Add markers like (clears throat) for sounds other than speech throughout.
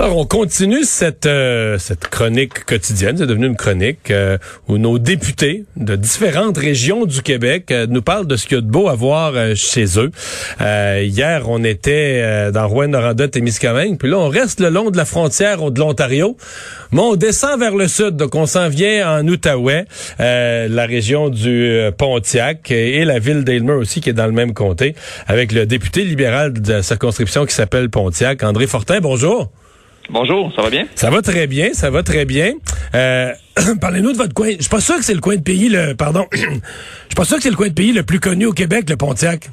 Alors, on continue cette euh, cette chronique quotidienne, c'est devenu une chronique euh, où nos députés de différentes régions du Québec euh, nous parlent de ce qu'il y a de beau à voir chez eux. hier, on était dans Rouen-Noranda, Témiscamingue, puis là, on reste le long de la frontière de l'Ontario, mais on descend vers le sud, donc on s'en vient en Outaouais, la région du Pontiac et la ville d'Aylmer aussi, qui est dans le même comté, avec le député libéral de la circonscription qui s'appelle Pontiac, André Fortin. Bonjour. Bonjour, ça va bien? Ça va très bien, ça va très bien. Euh, (clears throat) Parlez-nous de votre coin. Je suis pas sûr que c'est le coin de pays le pardon. (clears throat) Je suis pas sûr que c'est le coin de pays le plus connu au Québec, le Pontiac.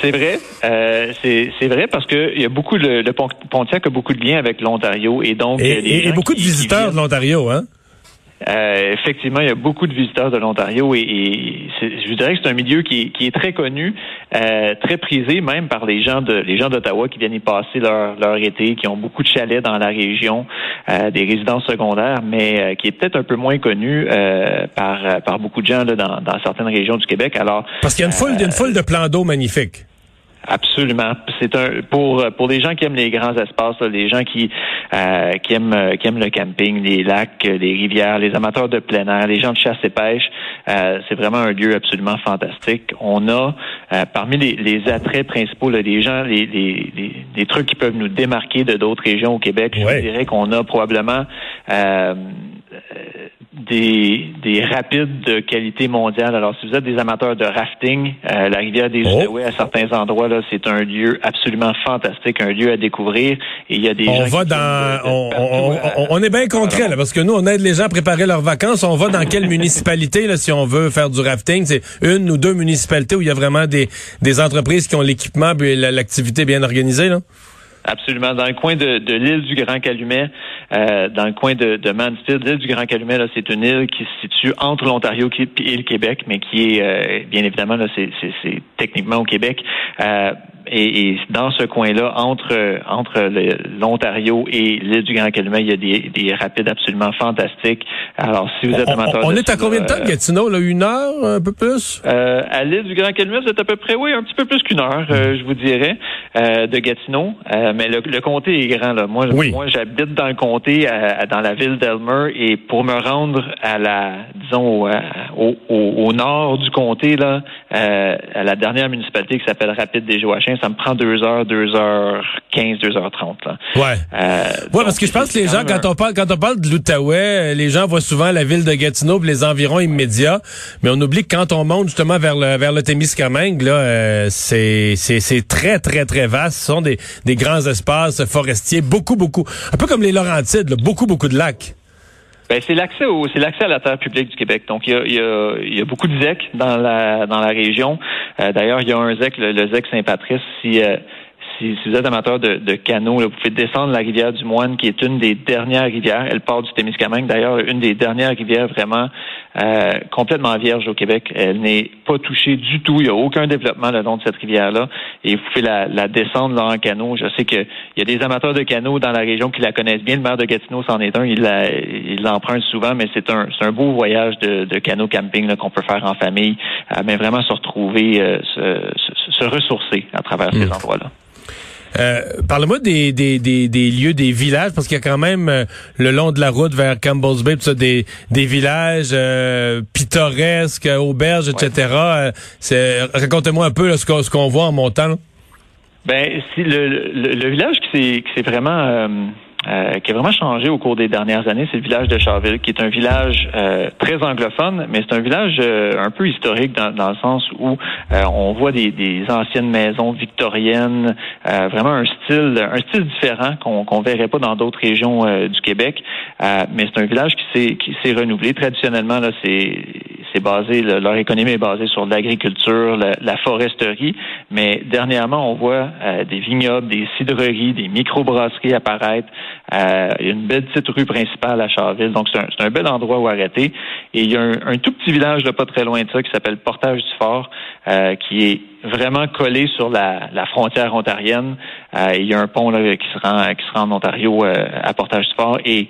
C'est vrai, euh, c'est vrai parce que il y a beaucoup le, le Pontiac a beaucoup de liens avec l'Ontario et donc et, et beaucoup de visiteurs de l'Ontario, hein? Euh, effectivement, il y a beaucoup de visiteurs de l'Ontario et, je dirais que c'est un milieu qui, est très connu, euh, très prisé même par les gens de les gens d'Ottawa qui viennent y passer leur, leur été, qui ont beaucoup de chalets dans la région, euh, des résidences secondaires, mais qui est peut-être un peu moins connu par par beaucoup de gens là, dans, dans certaines régions du Québec. Alors parce qu'il y a une foule, une foule de plans d'eau magnifiques. Absolument. C'est un pour pour les gens qui aiment les grands espaces, les gens qui euh, qui aiment qui aiment le camping, les lacs, les rivières, les amateurs de plein air, les gens de chasse et pêche. Euh, c'est vraiment un lieu absolument fantastique. On a euh, parmi les, les, attraits principaux, là, les gens, les, les, les, trucs qui peuvent nous démarquer de d'autres régions au Québec. Je dirais qu'on a probablement des, des rapides de qualité mondiale. Alors, si vous êtes des amateurs de rafting, euh, la rivière des oh. à certains endroits, là, c'est un lieu absolument fantastique, un lieu à découvrir. Et il y a des on va dans, on, on, est bien concret là, parce que nous, on aide les gens à préparer leurs vacances. On va dans quelle municipalité là, si on veut faire du rafting? C'est une ou deux municipalités où il y a vraiment des, des entreprises qui ont l'équipement et l'activité bien organisée là. Absolument. Dans le coin de, de l'île du Grand Calumet, euh, dans le coin de, de Mansfield, l'île du Grand Calumet, là, c'est une île qui se situe entre l'Ontario et le Québec, mais qui est, euh, bien évidemment, là, c'est, c'est, techniquement au Québec. Euh, et, dans ce coin-là, entre entre l'Ontario et l'île du Grand Calumet, il y a des, des rapides absolument fantastiques. Alors, si vous êtes amateur on, on est à combien de temps de Gatineau, là, une heure, un peu plus? Euh, À l'île du Grand Calumet, vous êtes à peu près, oui, un petit peu plus qu'une heure, euh, je vous dirais, euh, de Gatineau. Euh, mais le, le, comté est grand. Là. Moi, moi, j'habite dans le comté, dans la ville d'Elmer, et pour me rendre à la, disons, au, au, au nord du comté, là, à la dernière municipalité qui s'appelle Rapide des Joachins, ça me prend deux heures, deux heures quinze, deux heures trente. Ouais. Euh, ouais, parce que je pense que les gens, quand on parle, quand on parle de l'Outaouais, les gens voient souvent la ville de Gatineau et les environs immédiats, mais on oublie que quand on monte justement vers le vers le Témiscamingue, là, euh, c'est c'est très très très vaste. Ce sont des des grands espaces forestiers, beaucoup beaucoup, un peu comme les Laurentides, là, beaucoup beaucoup de lacs. Ben, c'est l'accès au, c'est l'accès à la terre publique du Québec. Donc, il y a, il y a, y a beaucoup de ZEC dans la, dans la région. Euh, d'ailleurs, il y a un ZEC, le, ZEC Saint-Patrice. Si, euh, si, vous êtes amateur de, de canaux, vous pouvez descendre la rivière du Moine, qui est une des dernières rivières. Elle part du Témiscamingue, d'ailleurs, une des dernières rivières vraiment euh, complètement vierge au Québec. Elle n'est pas touchée du tout. Il n'y a aucun développement le long de cette rivière-là. Et vous pouvez la, la descendre là en canot. Je sais qu'il y a des amateurs de canaux dans la région qui la connaissent bien. Le maire de Gatineau c'en est un. Il l'emprunte souvent, mais c'est un, un beau voyage de, de canot camping qu'on peut faire en famille, euh, mais vraiment se retrouver, euh, se, se, ressourcer à travers ces hmm. endroits-là. Euh, Parle-moi des, des, des, des, lieux, des villages, parce qu'il y a quand même euh, le long de la route vers Campbell's Bay, ça, des, des villages euh, pittoresques, auberges, etc. Euh, racontez-moi un peu ce qu'on voit en montant. Ben, si le, le, le, village qui s'est vraiment euh, qui a vraiment changé au cours des dernières années, c'est le village de Charville, qui est un village euh, très anglophone, mais c'est un village euh, un peu historique dans, dans, le sens où on voit des, des, anciennes maisons victoriennes, vraiment un style, un style différent qu'on qu'on verrait pas dans d'autres régions du Québec. mais c'est un village qui s'est qui s'est renouvelé traditionnellement. Là, c'est c'est basé, leur économie est basée sur l'agriculture, la, foresterie. Mais dernièrement, on voit des vignobles, des cidreries, des microbrasseries apparaître. a une belle petite rue principale à Charville. Donc, c'est un, bel endroit où arrêter. Et il y a un, tout petit village là, pas très loin de ça qui s'appelle Portage du Fort, qui est vraiment collé sur la, la frontière ontarienne. il y a un pont là, qui se rend qui se rend en Ontario à Portage du Fort et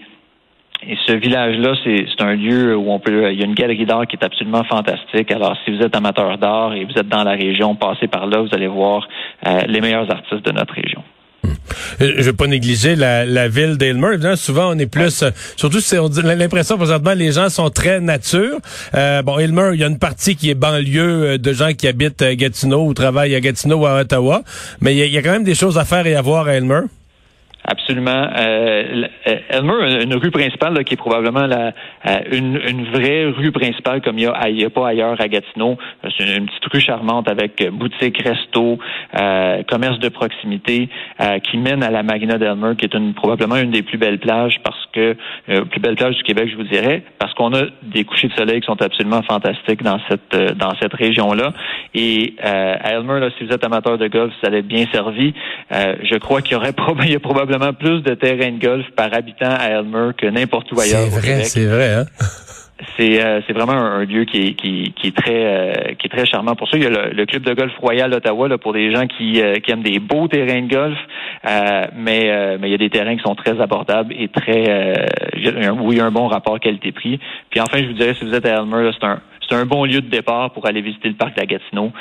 et ce village-là, c'est un lieu où on peut. Il y a une galerie d'art qui est absolument fantastique. Alors, si vous êtes amateur d'art et vous êtes dans la région, passez par là, vous allez voir euh, les meilleurs artistes de notre région. Hmm. Euh, je veux pas négliger la, la ville d'Aylmer. Souvent, on est plus, euh, surtout si on dit l'impression présentement, les gens sont très nature. Euh, bon, Aylmer, il y a une partie qui est banlieue de gens qui habitent à Gatineau ou travaillent à Gatineau ou à Ottawa, mais il y, y a quand même des choses à faire et à voir à Aylmer. Absolument. Euh, Elmer, une rue principale qui est probablement la, euh, une, une, vraie rue principale comme il n'y a, pas ailleurs à Gatineau. C'est une, petite rue charmante avec boutique, resto, euh, commerce de proximité euh, qui mène à la Marina d'Elmer, qui est une, probablement une des plus belles plages parce que euh, plus belles plages du Québec, je vous dirais, parce qu'on a des couchers de soleil qui sont absolument fantastiques dans cette dans cette région-là. Et à Elmer, là, si vous êtes amateur de golf, vous allez être bien servi. je crois qu'il y aurait (laughs) il y a probablement plus de terrains de golf par habitant à Elmer que n'importe où ailleurs. C'est vrai, c'est vrai. Hein? C'est euh, vraiment un, lieu qui est, qui, qui est très euh, qui est très charmant. Pour ça, il y a le, club de golf Royal Ottawa là, pour des gens qui, euh, qui aiment des beaux terrains de golf, mais mais il y a des terrains qui sont très abordables et très où il y a un bon rapport qualité-prix. Puis enfin, je vous dirais si vous êtes à Elmer, c'est un c'est un bon lieu de départ pour aller visiter le parc de la Gatineau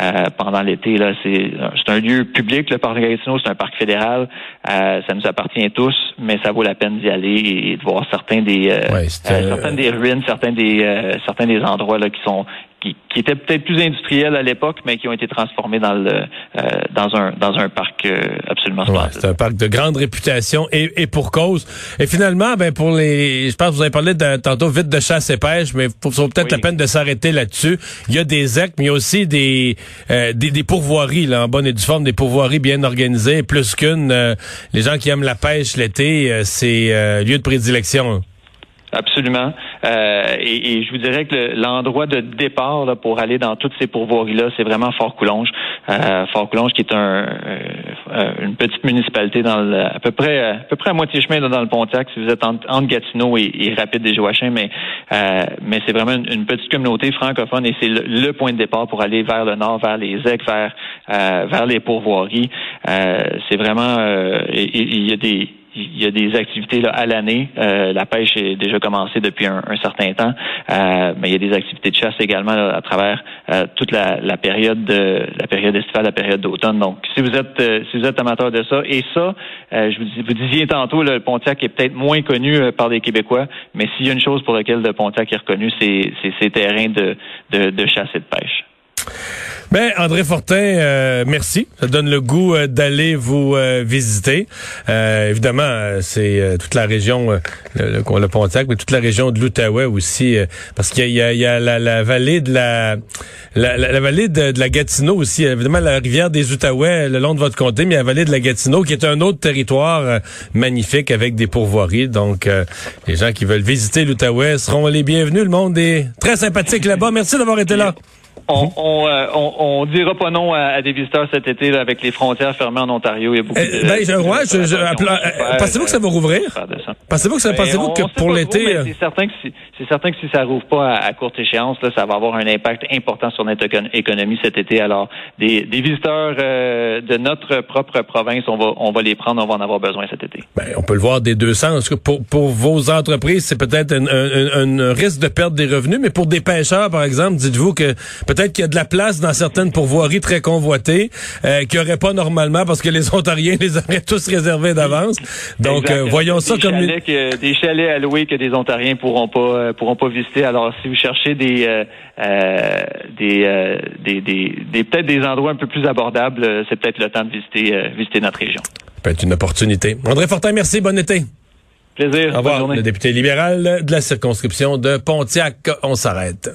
euh, pendant l'été. Là, c'est c'est un lieu public, le parc de la Gatineau, c'est un parc fédéral. Euh, ça nous appartient à tous, mais ça vaut la peine d'y aller et de voir certains des euh, certains des ruines, certains des certains des endroits là qui sont qui, qui étaient peut-être plus industriels à l'époque, mais qui ont été transformés dans le euh, dans un dans un parc euh, absolument ouais, C'est un parc de grande réputation et, et pour cause. Et finalement, ben pour les, je pense que vous avez parlé de, tantôt vite de chasse et pêche, mais il faut peut-être la peine de s'arrêter là-dessus. Il y a des EC, mais il y a aussi des euh, des, des, pourvoiries là en bonne et due forme, des pourvoiries bien organisées, plus qu'une. les gens qui aiment la pêche l'été, c'est lieu de prédilection. Absolument. Euh, et, et, je vous dirais que l'endroit de départ là, pour aller dans toutes ces pourvoiries-là, c'est vraiment Fort-Coulonge. Euh, Fort-Coulonge qui est un, euh, une petite municipalité dans le, à peu près à peu près à moitié chemin dans le Pontiac, si vous êtes entre, Gatineau et, et Rapide des Joachins, mais euh, mais c'est vraiment une, petite communauté francophone et c'est le, point de départ pour aller vers le nord, vers les EC, vers vers les pourvoiries. c'est vraiment il y a des il y a des activités là, à l'année. Euh, la pêche est déjà commencée depuis un, certain temps, euh, mais il y a des activités de chasse également à travers euh, toute la, la, période de la période estivale, la période d'automne. Donc, si vous êtes si vous êtes amateur de ça, et ça, je vous, dis, vous disiez tantôt, le Pontiac est peut-être moins connu par les Québécois, mais s'il y a une chose pour laquelle le Pontiac est reconnu, c'est ces terrains de, de, de chasse et de pêche. Ben, André Fortin, euh, merci. Ça donne le goût euh, d'aller vous euh, visiter. évidemment, c'est toute la région, le, le, Pontiac, mais toute la région de l'Outaouais aussi, parce qu'il y a, il y a la, la, vallée de la, la, la vallée de, la Gatineau aussi. Évidemment, la rivière des Outaouais le long de votre comté, mais la vallée de la Gatineau, qui est un autre territoire magnifique avec des pourvoiries. Donc, les gens qui veulent visiter l'Outaouais seront les bienvenus. Le monde est très sympathique là-bas. Merci d'avoir été là. On, on, euh, on, on, dira pas non à, des visiteurs cet été là, avec les frontières fermées en Ontario. Il y a beaucoup euh, ben, je, ouais, je, je, euh, pensez-vous que ça va rouvrir? Pensez-vous que, ça, pensez-vous que pour l'été... C'est certain que si, c'est certain que si ça rouvre pas à, courte échéance, là, ça va avoir un impact important sur notre économie cet été. Alors, des, des visiteurs de notre propre province, on va, on va les prendre, on va en avoir besoin cet été. Ben, on peut le voir des deux sens. Pour, pour vos entreprises, c'est peut-être un, un, un risque de perdre des revenus, mais pour des pêcheurs, par exemple, dites-vous que peut-être qu'il y a de la place dans certaines pourvoiries très convoitées euh, qu'il n'y aurait pas normalement parce que les Ontariens les auraient tous réservés d'avance. Donc, euh, voyons ça comme des chalets à louer que des Ontariens pourront pas euh, pourront pas visiter. Alors, si vous cherchez des des, des, des, peut-être des endroits un peu plus abordables, c'est peut-être le temps de visiter visiter notre région. Peut-être une opportunité. André Fortin, merci. Bon été. Plaisir. Au revoir. Le député libéral de la circonscription de Pontiac. On s'arrête.